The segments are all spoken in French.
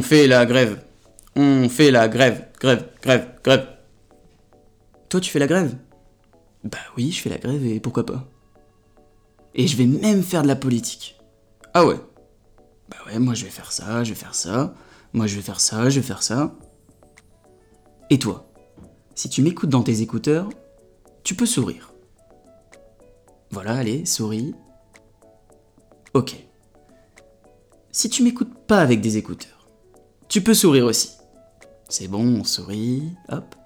On fait la grève. On fait la grève, grève, grève, grève. Toi, tu fais la grève? Bah oui, je fais la grève et pourquoi pas Et je vais même faire de la politique. Ah ouais? Bah ouais, moi je vais faire ça, je vais faire ça. Moi je vais faire ça, je vais faire ça. Et toi? Si tu m'écoutes dans tes écouteurs, tu peux sourire. Voilà, allez, souris. Ok. Si tu m'écoutes pas avec des écouteurs, tu peux sourire aussi. C'est bon, on sourit, hop.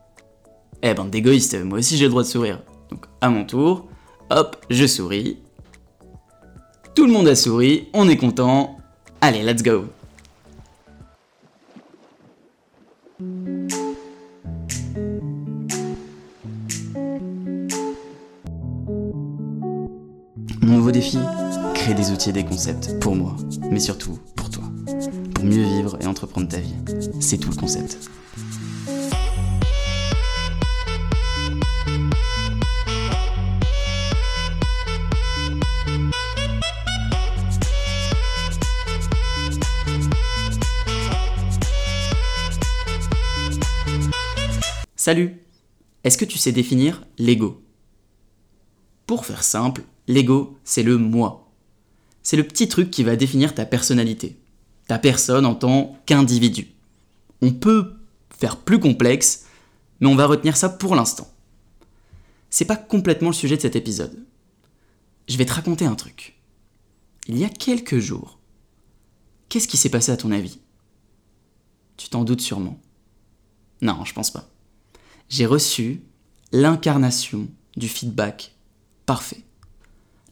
Eh, bande d'égoïstes, moi aussi j'ai le droit de sourire. Donc, à mon tour, hop, je souris. Tout le monde a souri, on est content. Allez, let's go. Mon nouveau défi Créer des outils et des concepts pour moi, mais surtout mieux vivre et entreprendre ta vie. C'est tout le concept. Salut Est-ce que tu sais définir l'ego? Pour faire simple, l'ego, c'est le moi. C'est le petit truc qui va définir ta personnalité, ta personne en tant qu'individu. On peut faire plus complexe, mais on va retenir ça pour l'instant. C'est pas complètement le sujet de cet épisode. Je vais te raconter un truc. Il y a quelques jours, qu'est-ce qui s'est passé à ton avis? Tu t'en doutes sûrement. Non, je pense pas. J'ai reçu l'incarnation du feedback parfait.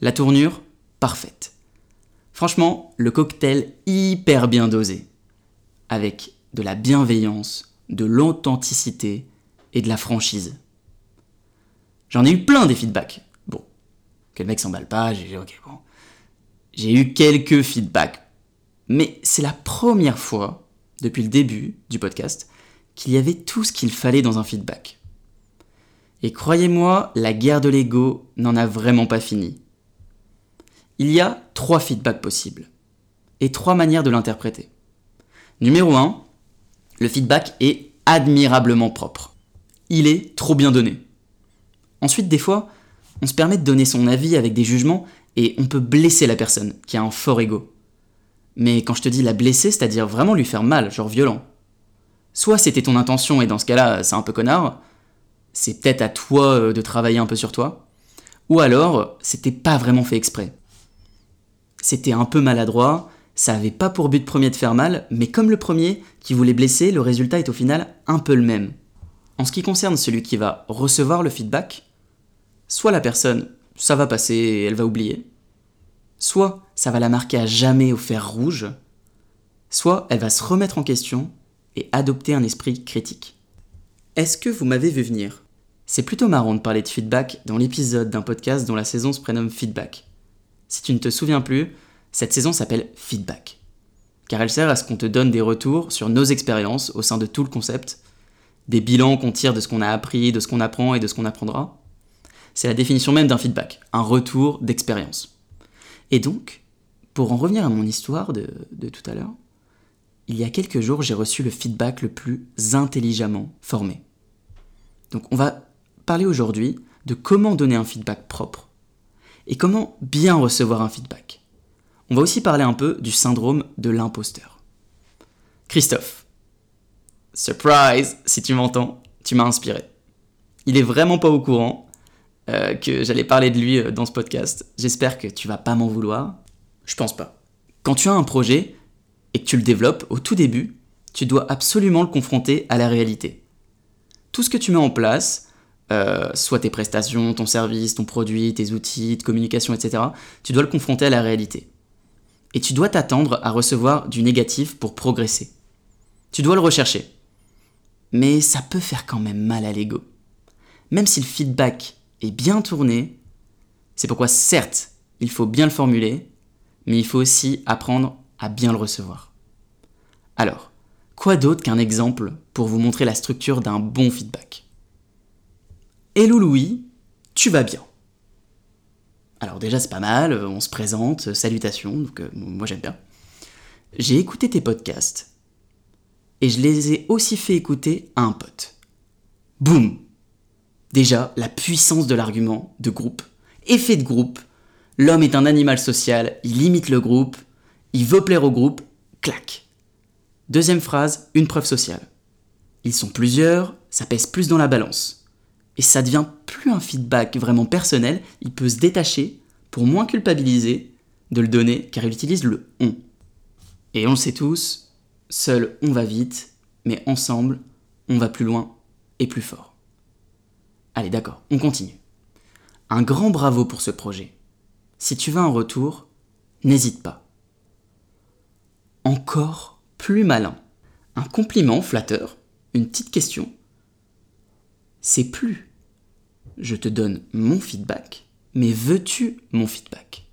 La tournure parfaite. Franchement, le cocktail hyper bien dosé. Avec de la bienveillance, de l'authenticité et de la franchise. J'en ai eu plein des feedbacks. Bon, que le mec s'emballe pas, j'ai ok. J'ai eu quelques feedbacks. Mais c'est la première fois, depuis le début du podcast, qu'il y avait tout ce qu'il fallait dans un feedback. Et croyez-moi, la guerre de l'ego n'en a vraiment pas fini. Il y a trois feedbacks possibles et trois manières de l'interpréter. Numéro 1, le feedback est admirablement propre. Il est trop bien donné. Ensuite, des fois, on se permet de donner son avis avec des jugements et on peut blesser la personne qui a un fort ego. Mais quand je te dis la blesser, c'est-à-dire vraiment lui faire mal, genre violent. Soit c'était ton intention et dans ce cas-là, c'est un peu connard, c'est peut-être à toi euh, de travailler un peu sur toi, ou alors c'était pas vraiment fait exprès. C'était un peu maladroit, ça avait pas pour but premier de faire mal, mais comme le premier qui voulait blesser, le résultat est au final un peu le même. En ce qui concerne celui qui va recevoir le feedback, soit la personne, ça va passer et elle va oublier, soit ça va la marquer à jamais au fer rouge, soit elle va se remettre en question et adopter un esprit critique. Est-ce que vous m'avez vu venir? C'est plutôt marrant de parler de feedback dans l'épisode d'un podcast dont la saison se prénomme Feedback. Si tu ne te souviens plus, cette saison s'appelle Feedback. Car elle sert à ce qu'on te donne des retours sur nos expériences au sein de tout le concept, des bilans qu'on tire de ce qu'on a appris, de ce qu'on apprend et de ce qu'on apprendra. C'est la définition même d'un feedback, un retour d'expérience. Et donc, pour en revenir à mon histoire de, tout à l'heure, il y a quelques jours, j'ai reçu le feedback le plus intelligemment formé. Donc on va parler aujourd'hui de comment donner un feedback propre et comment bien recevoir un feedback? On va aussi parler un peu du syndrome de l'imposteur. Christophe, surprise, si tu m'entends, tu m'as inspiré. Il est vraiment pas au courant euh, que j'allais parler de lui euh, dans ce podcast. J'espère que tu vas pas m'en vouloir. Je pense pas. Quand tu as un projet, et que tu le développes au tout début, tu dois absolument le confronter à la réalité. Tout ce que tu mets en place, euh, soit tes prestations, ton service, ton produit, tes outils de communication, etc., tu dois le confronter à la réalité. Et tu dois t'attendre à recevoir du négatif pour progresser. Tu dois le rechercher. Mais ça peut faire quand même mal à l'ego. Même si le feedback est bien tourné, c'est pourquoi certes, il faut bien le formuler, mais il faut aussi apprendre à bien le recevoir. Alors, quoi d'autre qu'un exemple pour vous montrer la structure d'un bon feedback? Hello Louis, tu vas bien Alors déjà c'est pas mal, on se présente, salutations, donc euh, moi j'aime bien. J'ai écouté tes podcasts et je les ai aussi fait écouter à un pote. Boum Déjà, la puissance de l'argument de groupe. Effet de groupe. L'homme est un animal social, il imite le groupe, il veut plaire au groupe, clac. Deuxième phrase, une preuve sociale. Ils sont plusieurs, ça pèse plus dans la balance. Et ça devient plus un feedback vraiment personnel, il peut se détacher pour moins culpabiliser de le donner car il utilise le on. Et on le sait tous, seul on va vite, mais ensemble on va plus loin et plus fort. Allez d'accord, on continue. Un grand bravo pour ce projet. Si tu veux un retour, n'hésite pas. Encore plus malin. Un compliment flatteur, une petite question. C'est plus je te donne mon feedback, mais veux-tu mon feedback?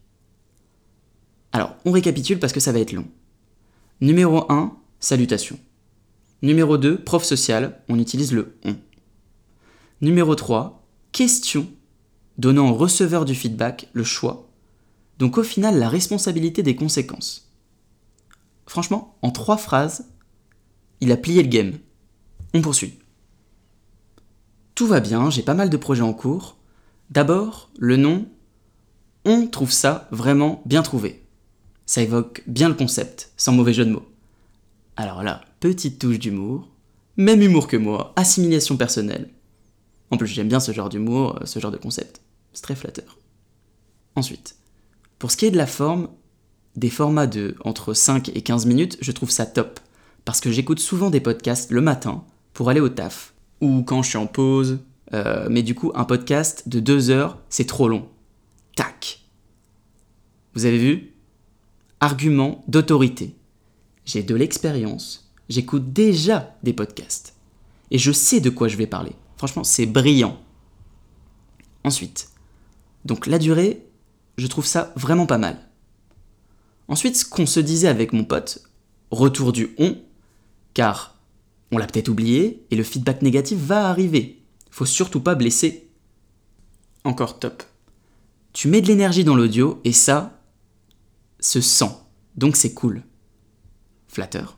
Alors, on récapitule parce que ça va être long. Numéro 1, salutation. Numéro 2, prof social, on utilise le on. Numéro 3, question, donnant au receveur du feedback le choix, donc au final la responsabilité des conséquences. Franchement, en trois phrases, il a plié le game. On poursuit. Tout va bien, j'ai pas mal de projets en cours. D'abord, le nom, on trouve ça vraiment bien trouvé. Ça évoque bien le concept, sans mauvais jeu de mots. Alors là, petite touche d'humour, même humour que moi, assimilation personnelle. En plus, j'aime bien ce genre d'humour, euh, ce genre de concept. C'est très flatteur. Ensuite, pour ce qui est de la forme, des formats de entre 5 et 15 minutes, je trouve ça top. Parce que j'écoute souvent des podcasts le matin pour aller au taf ou quand je suis en pause. Euh, mais du coup, un podcast de deux heures, c'est trop long. Tac. Vous avez vu? Argument d'autorité. J'ai de l'expérience, j'écoute déjà des podcasts. Et je sais de quoi je vais parler. Franchement, c'est brillant. Ensuite, donc la durée, je trouve ça vraiment pas mal. Ensuite, ce qu'on se disait avec mon pote, retour du on, car on l'a peut-être oublié et le feedback négatif va arriver. Faut surtout pas blesser. Encore top. Tu mets de l'énergie dans l'audio et ça se sent. Donc c'est cool. Flatteur.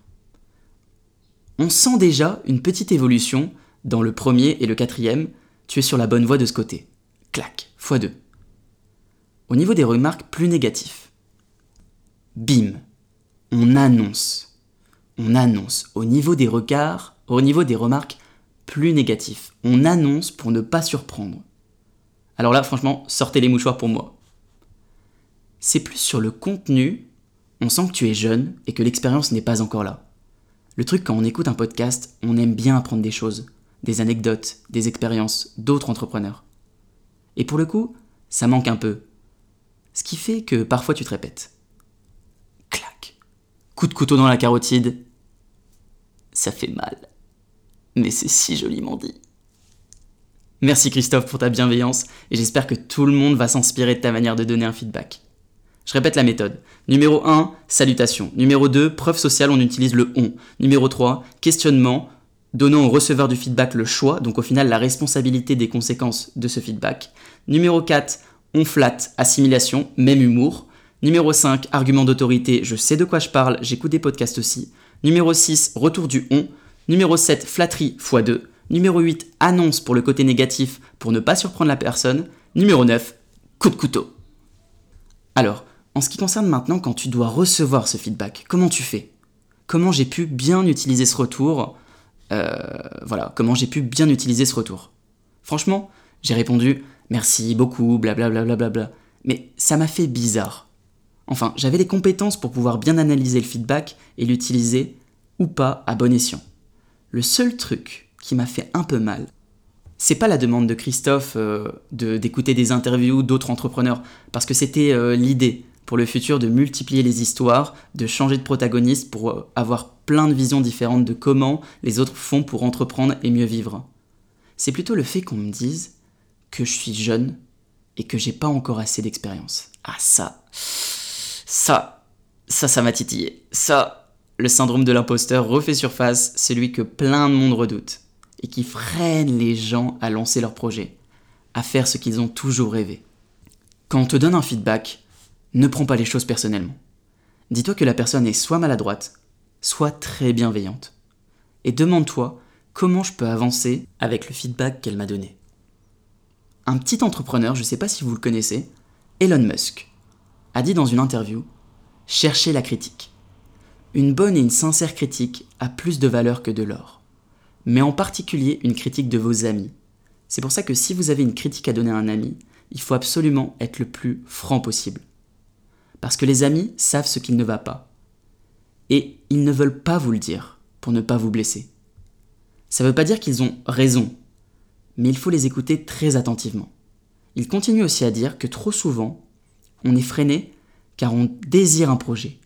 On sent déjà une petite évolution dans le premier et le quatrième. Tu es sur la bonne voie de ce côté. Clac, x2. Au niveau des remarques plus négatifs. Bim. On annonce on annonce. Au niveau des regards, au niveau des remarques, plus négatifs. On annonce pour ne pas surprendre. Alors là, franchement, sortez les mouchoirs pour moi. C'est plus sur le contenu, on sent que tu es jeune et que l'expérience n'est pas encore là. Le truc, quand on écoute un podcast, on aime bien apprendre des choses, des anecdotes, des expériences d'autres entrepreneurs. Et pour le coup, ça manque un peu. Ce qui fait que parfois tu te répètes. Coup de couteau dans la carotide, ça fait mal. Mais c'est si joliment dit. Merci Christophe pour ta bienveillance et j'espère que tout le monde va s'inspirer de ta manière de donner un feedback. Je répète la méthode. Numéro 1, salutation. Numéro 2, preuve sociale, on utilise le on. Numéro 3, questionnement, donnant au receveur du feedback le choix, donc au final la responsabilité des conséquences de ce feedback. Numéro 4, on flatte, assimilation, même humour. Numéro 5, argument d'autorité, je sais de quoi je parle, j'écoute des podcasts aussi. Numéro 6, retour du on. Numéro 7, flatterie x2. Numéro 8, annonce pour le côté négatif pour ne pas surprendre la personne. Numéro 9, coup de couteau. Alors, en ce qui concerne maintenant quand tu dois recevoir ce feedback, comment tu fais? Comment j'ai pu bien utiliser ce retour? Euh, Voilà, comment j'ai pu bien utiliser ce retour? Franchement, j'ai répondu merci beaucoup, blablabla. Bla bla bla mais ça m'a fait bizarre. Enfin, j'avais les compétences pour pouvoir bien analyser le feedback et l'utiliser ou pas à bon escient. Le seul truc qui m'a fait un peu mal, c'est pas la demande de Christophe euh, d'écouter des interviews d'autres entrepreneurs, parce que c'était euh, l'idée pour le futur de multiplier les histoires, de changer de protagoniste pour euh, avoir plein de visions différentes de comment les autres font pour entreprendre et mieux vivre. C'est plutôt le fait qu'on me dise que je suis jeune et que j'ai pas encore assez d'expérience. Ah ça, ça, ça, ça m'a titillé. Ça, le syndrome de l'imposteur refait surface, celui que plein de monde redoute, et qui freine les gens à lancer leur projet, à faire ce qu'ils ont toujours rêvé. Quand on te donne un feedback, ne prends pas les choses personnellement. Dis-toi que la personne est soit maladroite, soit très bienveillante. et demande-toi comment je peux avancer avec le feedback qu'elle m'a donné. Un petit entrepreneur, je ne sais pas si vous le connaissez, Elon Musk, a dit dans une interview Cherchez la critique. Une bonne et une sincère critique a plus de valeur que de l'or. Mais en particulier une critique de vos amis. C'est pour ça que si vous avez une critique à donner à un ami, il faut absolument être le plus franc possible. Parce que les amis savent ce qu'il ne va pas. Et ils ne veulent pas vous le dire pour ne pas vous blesser. Ça ne veut pas dire qu'ils ont raison, mais il faut les écouter très attentivement. Il continue aussi à dire que trop souvent, on est freiné car on désire un projet.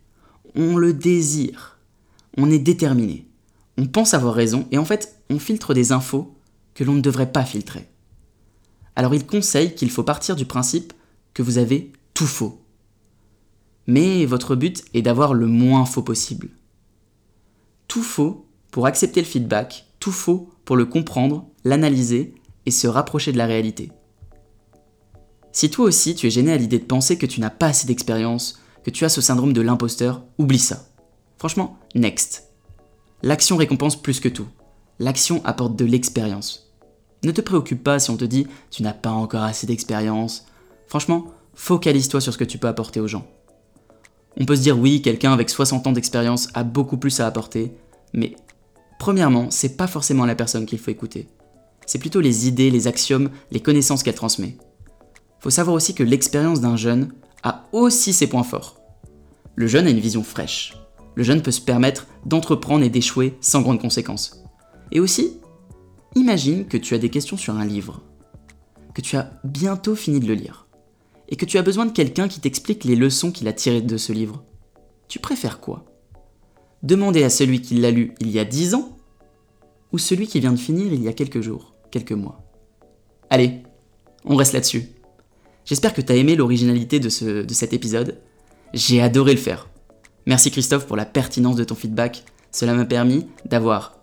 On le désire. On est déterminé. On pense avoir raison et en fait, on filtre des infos que l'on ne devrait pas filtrer. Alors il conseille qu'il faut partir du principe que vous avez tout faux. Mais votre but est d'avoir le moins faux possible. Tout faux pour accepter le feedback, tout faux pour le comprendre, l'analyser et se rapprocher de la réalité. Si toi aussi tu es gêné à l'idée de penser que tu n'as pas assez d'expérience, que tu as ce syndrome de l'imposteur, oublie ça. Franchement, next. L'action récompense plus que tout. L'action apporte de l'expérience. Ne te préoccupe pas si on te dit tu n'as pas encore assez d'expérience. Franchement, focalise-toi sur ce que tu peux apporter aux gens. On peut se dire oui, quelqu'un avec 60 ans d'expérience a beaucoup plus à apporter, mais premièrement, c'est pas forcément la personne qu'il faut écouter. C'est plutôt les idées, les axiomes, les connaissances qu'elle transmet. Faut savoir aussi que l'expérience d'un jeune a aussi ses points forts. Le jeune a une vision fraîche. Le jeune peut se permettre d'entreprendre et d'échouer sans grandes conséquences. Et aussi, imagine que tu as des questions sur un livre, que tu as bientôt fini de le lire, et que tu as besoin de quelqu'un qui t'explique les leçons qu'il a tirées de ce livre. Tu préfères quoi? Demander à celui qui l'a lu il y a 10 ans ou celui qui vient de finir il y a quelques jours, quelques mois? Allez, on reste là-dessus. J'espère que tu as aimé l'originalité de, de cet épisode. J'ai adoré le faire. Merci Christophe pour la pertinence de ton feedback. Cela m'a permis d'avoir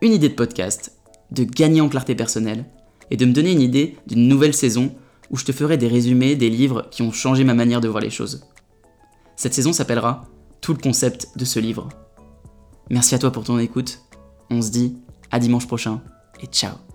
une idée de podcast, de gagner en clarté personnelle et de me donner une idée d'une nouvelle saison où je te ferai des résumés des livres qui ont changé ma manière de voir les choses. Cette saison s'appellera Tout le concept de ce livre. Merci à toi pour ton écoute. On se dit à dimanche prochain et ciao